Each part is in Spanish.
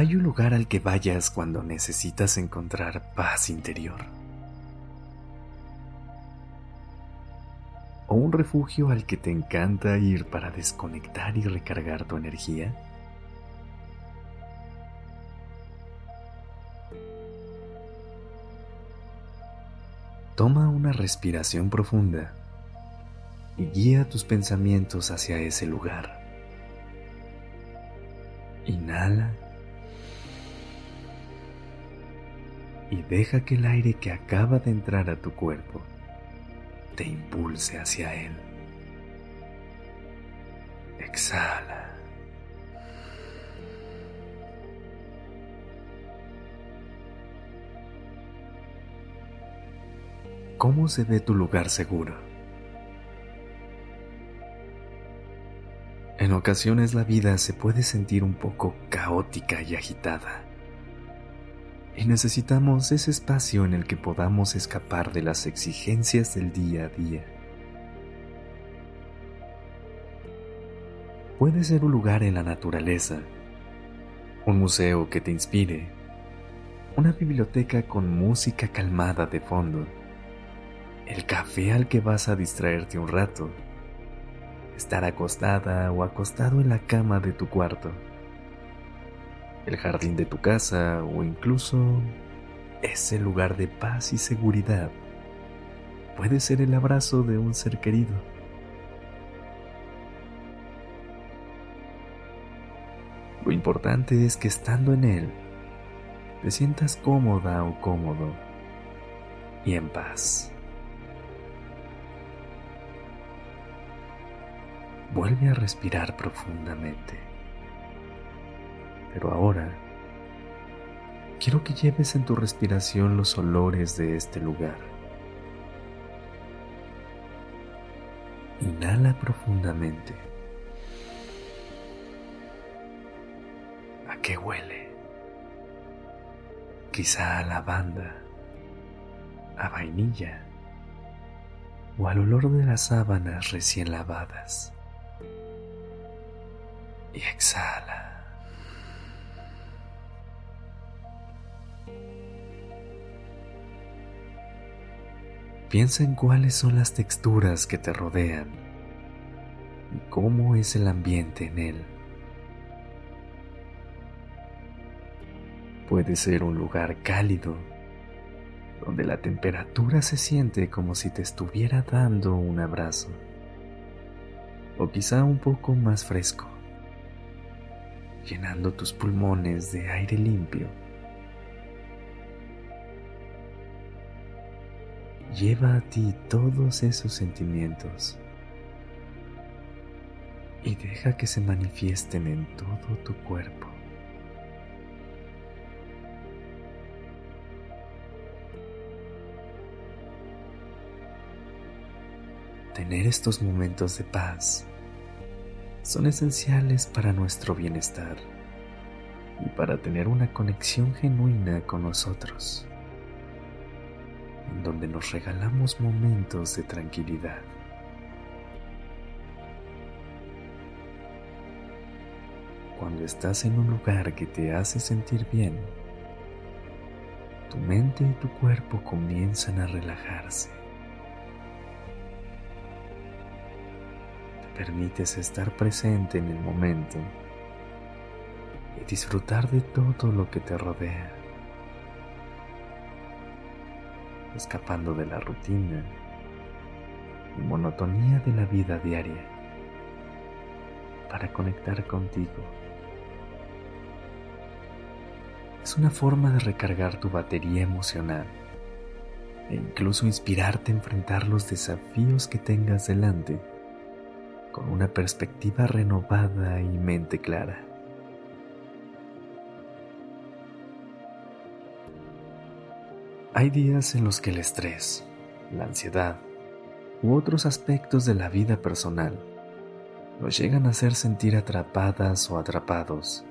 ¿Hay un lugar al que vayas cuando necesitas encontrar paz interior? ¿O un refugio al que te encanta ir para desconectar y recargar tu energía? Toma una respiración profunda y guía tus pensamientos hacia ese lugar. Inhala y deja que el aire que acaba de entrar a tu cuerpo te impulse hacia él. Exhala. ¿Cómo se ve tu lugar seguro? En ocasiones la vida se puede sentir un poco caótica y agitada y necesitamos ese espacio en el que podamos escapar de las exigencias del día a día. Puede ser un lugar en la naturaleza, un museo que te inspire, una biblioteca con música calmada de fondo, el café al que vas a distraerte un rato, estar acostada o acostado en la cama de tu cuarto el jardín de tu casa o incluso ese lugar de paz y seguridad puede ser el abrazo de un ser querido. Lo importante es que estando en él te sientas cómoda o cómodo y en paz. Vuelve a respirar profundamente. Pero ahora, quiero que lleves en tu respiración los olores de este lugar. Inhala profundamente. ¿A qué huele? Quizá a lavanda, a vainilla o al olor de las sábanas recién lavadas. Y exhala. Piensa en cuáles son las texturas que te rodean y cómo es el ambiente en él. Puede ser un lugar cálido, donde la temperatura se siente como si te estuviera dando un abrazo, o quizá un poco más fresco, llenando tus pulmones de aire limpio lleva a ti todos esos sentimientos y deja que se manifiesten en todo tu cuerpo. Tener estos momentos de paz son esenciales para nuestro bienestar y para tener una conexión genuina con nosotros donde nos regalamos momentos de tranquilidad. Cuando estás en un lugar que te hace sentir bien, tu mente y tu cuerpo comienzan a relajarse. Te permites estar presente en el momento y disfrutar de todo lo que te rodea. Escapando de la rutina y monotonía de la vida diaria para conectar contigo. Es una forma de recargar tu batería emocional e incluso inspirarte a enfrentar los desafíos que tengas delante con una perspectiva renovada y mente clara. Hay días en los que el estrés, la ansiedad u otros aspectos de la vida personal nos llegan a hacer sentir atrapadas o atrapados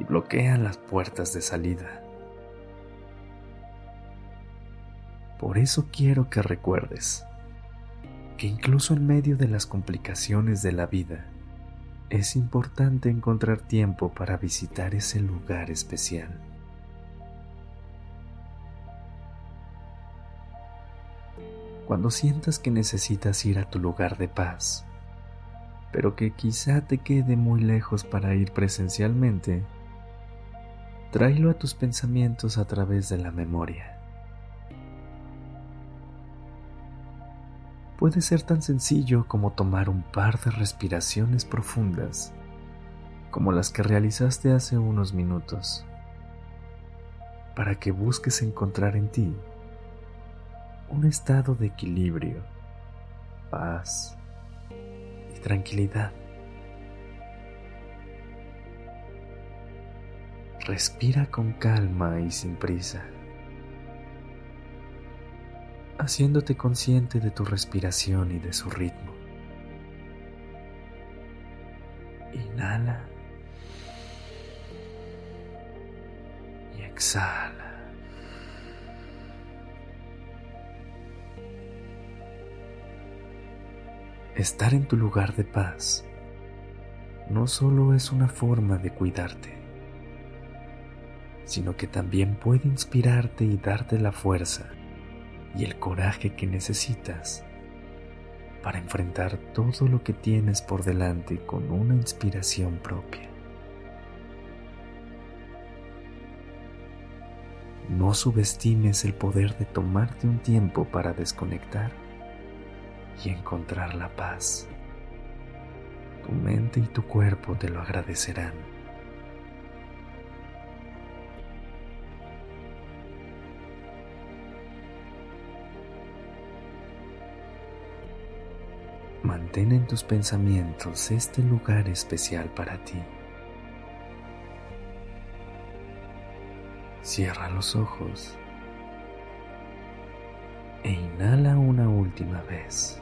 y bloquean las puertas de salida. Por eso quiero que recuerdes que incluso en medio de las complicaciones de la vida, es importante encontrar tiempo para visitar ese lugar especial. Cuando sientas que necesitas ir a tu lugar de paz, pero que quizá te quede muy lejos para ir presencialmente, tráelo a tus pensamientos a través de la memoria. Puede ser tan sencillo como tomar un par de respiraciones profundas, como las que realizaste hace unos minutos, para que busques encontrar en ti un estado de equilibrio, paz y tranquilidad. Respira con calma y sin prisa, haciéndote consciente de tu respiración y de su ritmo. Inhala y exhala. Estar en tu lugar de paz no solo es una forma de cuidarte, sino que también puede inspirarte y darte la fuerza y el coraje que necesitas para enfrentar todo lo que tienes por delante con una inspiración propia. No subestimes el poder de tomarte un tiempo para desconectar y encontrar la paz. Tu mente y tu cuerpo te lo agradecerán. Mantén en tus pensamientos este lugar especial para ti. Cierra los ojos e inhala una última vez.